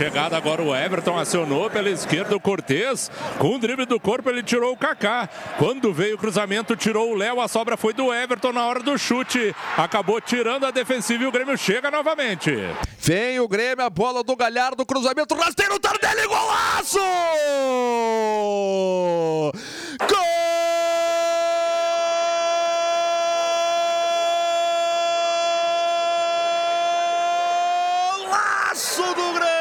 chegada agora o Everton acionou pela esquerda o Cortez. Com o drible do corpo ele tirou o Kaká. Quando veio o cruzamento, tirou o Léo. A sobra foi do Everton na hora do chute. Acabou tirando a defensiva e o Grêmio chega novamente. Vem o Grêmio, a bola do Galhardo, cruzamento rasteiro, Tardelli, golaço! Golaço do Grêmio!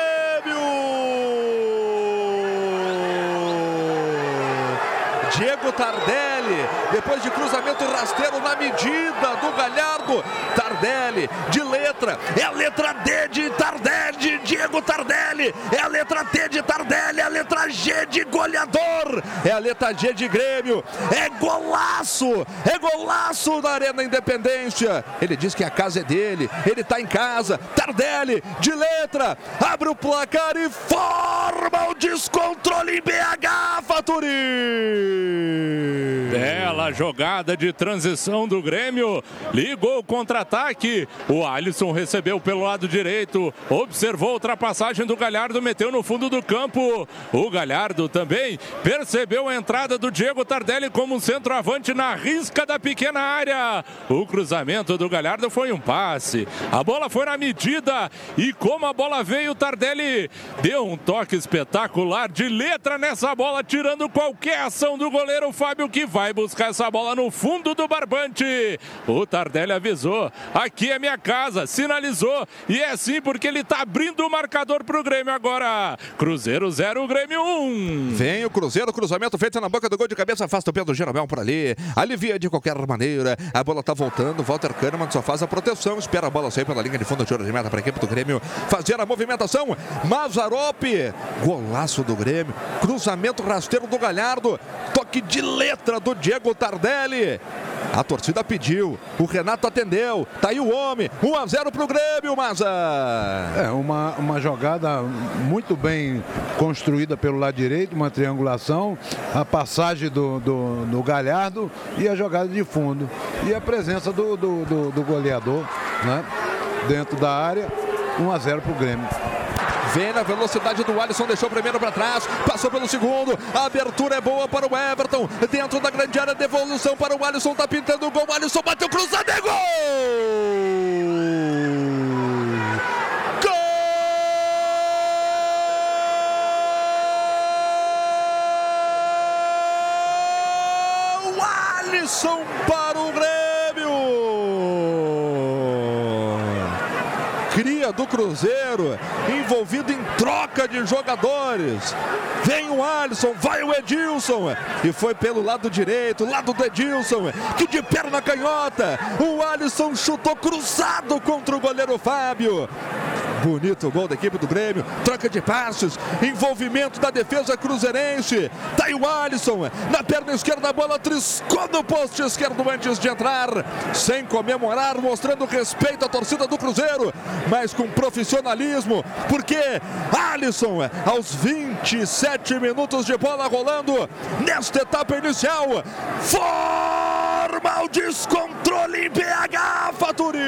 Diego Tardelli, depois de cruzamento rasteiro na medida do Galhardo. Tardelli, de letra, é a letra D de Tardelli, de Diego Tardelli, é a letra T de Tardelli, é a letra G de goleador, é a letra G de Grêmio, é golaço, é golaço da Arena Independência. Ele diz que a casa é dele, ele tá em casa. Tardelli, de letra, abre o placar e forma o descontrole em BH, Faturi. Bela jogada de transição do Grêmio. Ligou o contra-ataque. O Alisson recebeu pelo lado direito. Observou a ultrapassagem do Galhardo. Meteu no fundo do campo. O Galhardo também percebeu a entrada do Diego Tardelli como um centroavante na risca da pequena área. O cruzamento do Galhardo foi um passe. A bola foi na medida. E como a bola veio, o Tardelli deu um toque espetacular de letra nessa bola, tirando qualquer ação do goleiro Fábio que vai buscar essa bola no fundo do barbante. O Tardelli avisou: aqui é minha casa, sinalizou. E é assim porque ele está abrindo o marcador para o Grêmio agora. Cruzeiro 0, Grêmio 1. Um. Vem o Cruzeiro, cruzamento feito na boca do gol de cabeça, afasta o pé do Jeromel por ali. Alivia de qualquer maneira. A bola tá voltando. Walter Kahneman só faz a proteção. Espera a bola sair pela linha de fundo de ouro de meta para a equipe do Grêmio fazer a movimentação. Mazarope, golaço do Grêmio. Cruzamento rasteiro do Galhardo. Toque de letra do Diego Tardelli. A torcida pediu, o Renato atendeu, tá aí o homem, 1 a 0 pro Grêmio, Maza. É, uma, uma jogada muito bem construída pelo lado direito, uma triangulação, a passagem do, do, do Galhardo e a jogada de fundo. E a presença do, do, do, do goleador né, dentro da área, 1 a 0 pro Grêmio. Vem na velocidade do Alisson, deixou o primeiro para trás, passou pelo segundo. A abertura é boa para o Everton. Dentro da grande área, devolução para o Alisson, tá pintando o gol. Alisson bateu cruzado, é gol! Gol! Alisson para o Grêmio! Cria do Cruzeiro, envolvido em troca de jogadores. Vem o Alisson, vai o Edilson. E foi pelo lado direito, lado do Edilson, que de perna canhota. O Alisson chutou cruzado contra o goleiro Fábio. Bonito gol da equipe do Grêmio. Troca de passos. Envolvimento da defesa cruzeirense. Tá aí o Alisson. Na perna esquerda a bola triscou no poste esquerdo antes de entrar. Sem comemorar, mostrando respeito à torcida do Cruzeiro. Mas com profissionalismo. Porque Alisson, aos 27 minutos de bola rolando. Nesta etapa inicial. Forma o descontrole em BH, Faturi.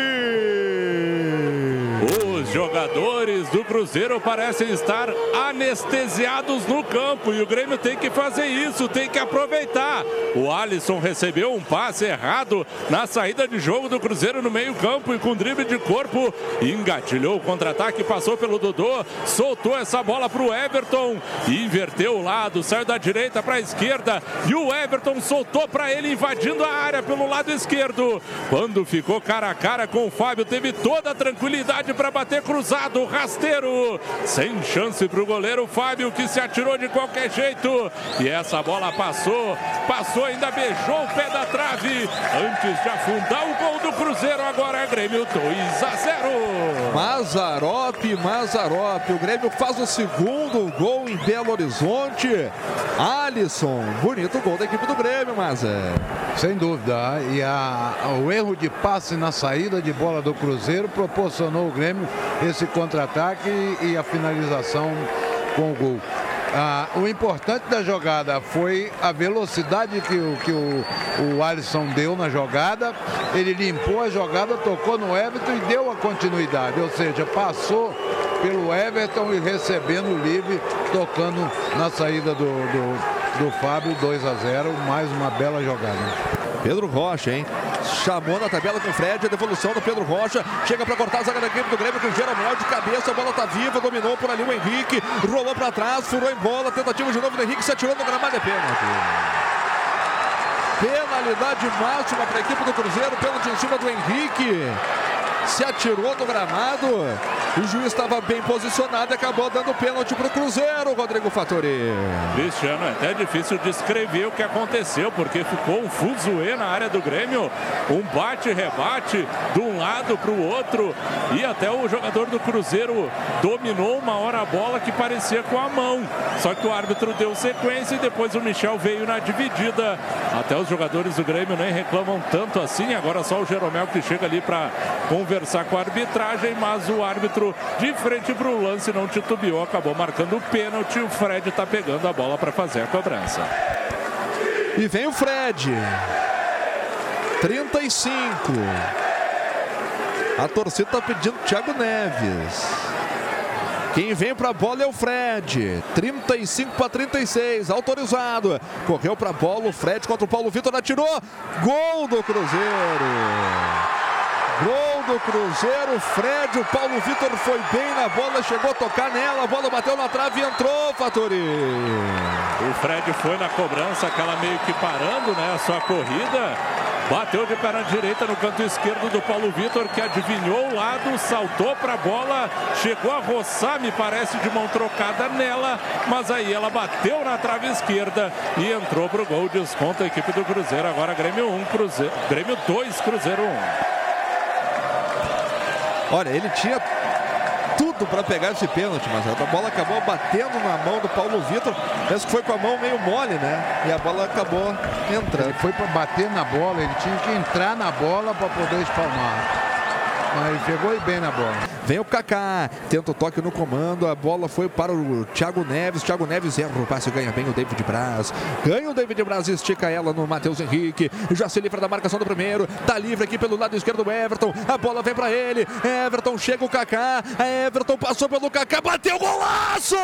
Jogadores do Cruzeiro parecem estar anestesiados no campo e o Grêmio tem que fazer isso, tem que aproveitar. O Alisson recebeu um passe errado na saída de jogo do Cruzeiro no meio-campo e com drible de corpo engatilhou o contra-ataque, passou pelo Dodô, soltou essa bola para o Everton inverteu o lado, saiu da direita para a esquerda e o Everton soltou para ele invadindo a área pelo lado esquerdo. Quando ficou cara a cara com o Fábio, teve toda a tranquilidade para bater cruzado, rasteiro, sem chance para o goleiro Fábio que se atirou de qualquer jeito e essa bola passou, passou, ainda beijou o pé da trave antes de afundar o gol do Cruzeiro. Agora é Grêmio 2 a 0. Mazarope, Mazarope, o Grêmio faz o segundo gol em Belo Horizonte. Alisson, bonito gol da equipe do Grêmio, Maza. Sem dúvida, e a, o erro de passe na saída de bola do Cruzeiro proporcionou ao Grêmio esse contra-ataque e a finalização com o gol. Ah, o importante da jogada foi a velocidade que, o, que o, o Alisson deu na jogada. Ele limpou a jogada, tocou no Everton e deu a continuidade, ou seja, passou pelo Everton e recebendo livre, tocando na saída do, do, do Fábio, 2 a 0 mais uma bela jogada. Pedro Rocha, hein? Chamou na tabela com o Fred, a devolução do Pedro Rocha. Chega para cortar a zaga da equipe do Grêmio com o Jeromel de cabeça. A bola tá viva, dominou por ali o Henrique. Rolou para trás, furou em bola. Tentativa de novo do Henrique, se atirou no gramado. É pênalti. Penalidade máxima para a equipe do Cruzeiro. Pênalti em cima do Henrique se atirou no gramado. O juiz estava bem posicionado e acabou dando pênalti para o Cruzeiro, Rodrigo Fattori. Cristiano, é até difícil descrever o que aconteceu, porque ficou um fuzuê na área do Grêmio. Um bate-rebate de um lado para o outro. E até o jogador do Cruzeiro dominou uma hora a bola que parecia com a mão. Só que o árbitro deu sequência e depois o Michel veio na dividida. Até os jogadores do Grêmio nem reclamam tanto assim. Agora só o Jeromel que chega ali para conversar conversar com a arbitragem, mas o árbitro de frente para o lance não titubeou, acabou marcando o pênalti. O Fred está pegando a bola para fazer a cobrança. E vem o Fred. 35. A torcida está pedindo Thiago Neves. Quem vem para a bola é o Fred. 35 para 36, autorizado. Correu para a bola o Fred contra o Paulo Vitor, atirou. Gol do Cruzeiro. Gol do Cruzeiro, Fred, o Paulo Vitor foi bem na bola, chegou a tocar nela, a bola bateu na trave e entrou, Fatori. O Fred foi na cobrança, aquela meio que parando, né, a sua corrida. Bateu de perna direita no canto esquerdo do Paulo Vitor, que adivinhou o lado, saltou para a bola, chegou a roçar, me parece, de mão trocada nela, mas aí ela bateu na trave esquerda e entrou para o gol. Desconta a equipe do Cruzeiro. Agora Grêmio 1, Cruzeiro, Grêmio 2, Cruzeiro 1. Olha, ele tinha tudo para pegar esse pênalti, mas a bola acabou batendo na mão do Paulo Vitor. Parece que foi com a mão meio mole, né? E a bola acabou entrando. Ele foi para bater na bola, ele tinha que entrar na bola para poder espalmar. Mas pegou bem na bola. Vem o Kaká, tenta o toque no comando, a bola foi para o Thiago Neves, Thiago Neves erra o passe, ganha bem o David Braz, ganha o David Braz, estica ela no Matheus Henrique, já se livra da marcação do primeiro, tá livre aqui pelo lado esquerdo do Everton, a bola vem para ele, Everton chega o Kaká, Everton passou pelo Kaká, bateu golaço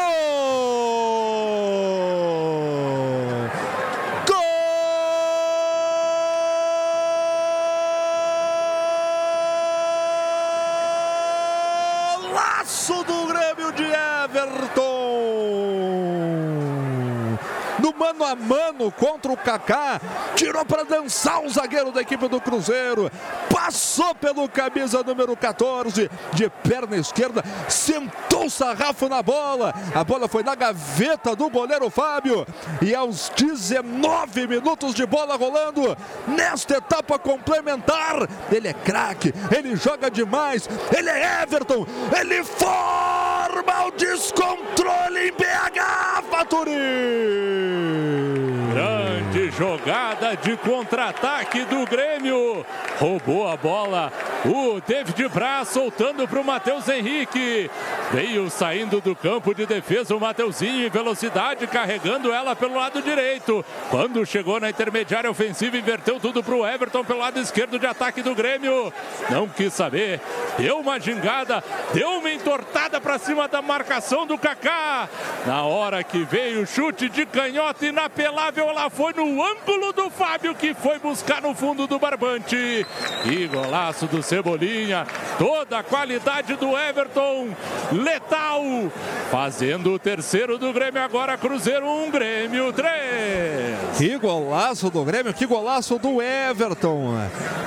Everton. No mano a mano contra o Kaká, tirou para dançar o zagueiro da equipe do Cruzeiro, passou pelo camisa número 14, de perna esquerda, sentou o sarrafo na bola, a bola foi na gaveta do goleiro Fábio, e aos 19 minutos de bola rolando, nesta etapa complementar, ele é craque, ele joga demais, ele é Everton, ele forma o descontrole em BH, Faturi! Grande jogada de contra-ataque do Grêmio. Roubou a bola. O David Braz soltando para o Matheus Henrique. Veio saindo do campo de defesa o Mateuzinho em velocidade, carregando ela pelo lado direito. Quando chegou na intermediária ofensiva, inverteu tudo para o Everton pelo lado esquerdo de ataque do Grêmio. Não quis saber. Deu uma gingada, deu uma entortada para cima da marcação do Kaká. Na hora que veio o chute de canhota inapelável, ela foi no ângulo do Fábio, que foi buscar no fundo do barbante. E golaço do Cebolinha. Toda a qualidade do Everton. Letal. Fazendo o terceiro do Grêmio agora. Cruzeiro 1, um, Grêmio 3. Que golaço do Grêmio, que golaço do Everton.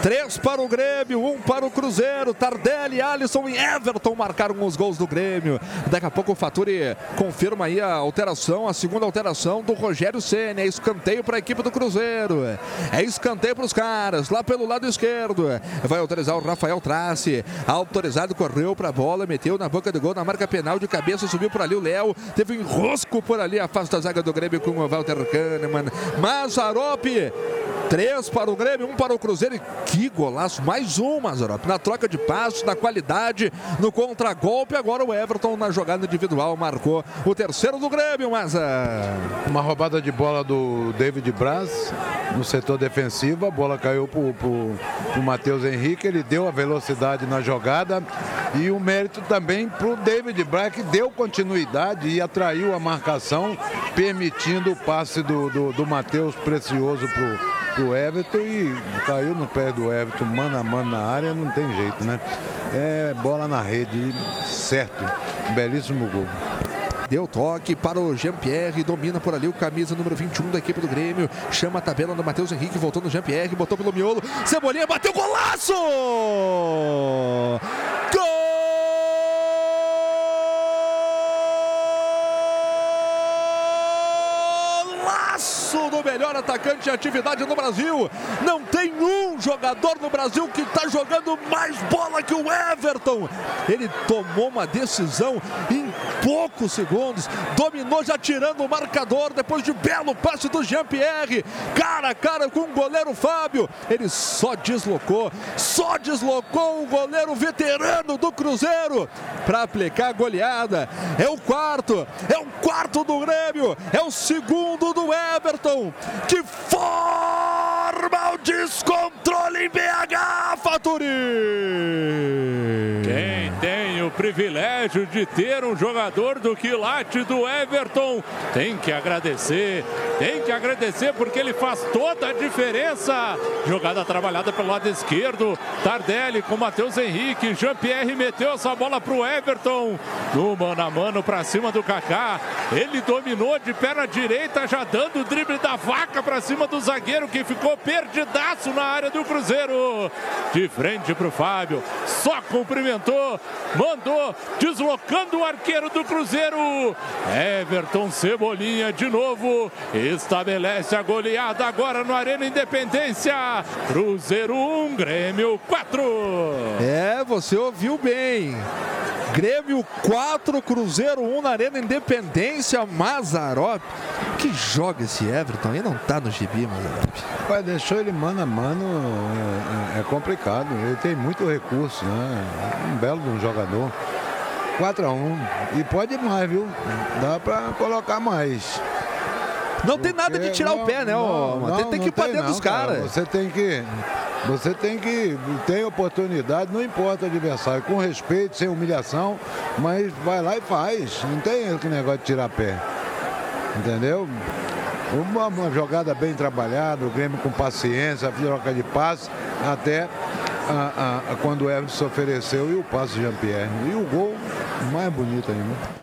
Três para o Grêmio, um para o Cruzeiro. Tardelli, Alisson e Everton marcaram os gols do Grêmio. Daqui a pouco o Faturi confirma aí a alteração, a segunda alteração do Rogério Senna. É escanteio para a equipe do Cruzeiro. É escanteio para os caras, lá pelo lado esquerdo. Vai autorizar o Rafael Trace. Autorizado, correu para a bola, meteu na boca do gol, na marca penal de cabeça, subiu por ali o Léo. Teve um enrosco por ali, afasta a zaga do Grêmio com o Walter Kahneman. Mazarope Três para o Grêmio, um para o Cruzeiro. E que golaço, mais um, Mazarop. Na troca de passos, na qualidade, no contragolpe. Agora o Everton na jogada individual marcou o terceiro do Grêmio, mas Uma roubada de bola do David Braz no setor defensivo. A bola caiu para o Matheus Henrique. Ele deu a velocidade na jogada. E o mérito também para o David Braz, que deu continuidade e atraiu a marcação, permitindo o passe do, do, do Matheus Precioso para o do Everton e caiu no pé do Everton, mano a mano na área, não tem jeito, né? É bola na rede, certo. Belíssimo gol. Deu toque para o Jean-Pierre, domina por ali o camisa número 21 da equipe do Grêmio. Chama a tabela do Matheus Henrique, voltou no Jean-Pierre, botou pelo miolo. Cebolinha bateu golaço! Golaço do melhor atacante de atividade no Brasil. Não tem um jogador no Brasil que está jogando mais bola que o Everton. Ele tomou uma decisão em poucos segundos, dominou já tirando o marcador depois de belo passe do Jean-Pierre, cara a cara com o goleiro Fábio. Ele só deslocou, só deslocou o goleiro veterano do Cruzeiro para aplicar a goleada. É o quarto, é o quarto do Grêmio, é o segundo do Everton, que forma o descontrole em BH, Faturi! Privilégio de ter um jogador do quilate do Everton tem que agradecer, tem que agradecer porque ele faz toda a diferença. Jogada trabalhada pelo lado esquerdo, Tardelli com Matheus Henrique, Jean-Pierre meteu essa bola para o Everton, no mano a mano para cima do Kaká. Ele dominou de perna direita, já dando o drible da vaca para cima do zagueiro que ficou perdidaço na área do Cruzeiro. De frente para o Fábio, só cumprimentou, mandou, deslocando o arqueiro do Cruzeiro. Everton Cebolinha de novo estabelece a goleada agora no Arena Independência. Cruzeiro 1, Grêmio 4. É, você ouviu bem. Grêmio 4, Cruzeiro 1 na Arena Independência, Mazarop. Que joga esse Everton aí? Não tá no gibi, Mazarop. Pai, deixou ele mano a mano, é, é, é complicado. Ele tem muito recurso, né? Um belo de um jogador. 4 a 1 E pode mais, viu? Dá pra colocar mais. Não tem nada de tirar não, o pé, né? Não, Não, tem, tem que ir pra dentro dos caras. Você tem que. Você tem que. Tem oportunidade, não importa o adversário, com respeito, sem humilhação, mas vai lá e faz. Não tem aquele negócio de tirar pé. Entendeu? Uma, uma jogada bem trabalhada, o Grêmio com paciência, troca de passe, até a- a- a- quando o Everton se ofereceu e o passe de Jean-Pierre. E o gol mais bonito ainda.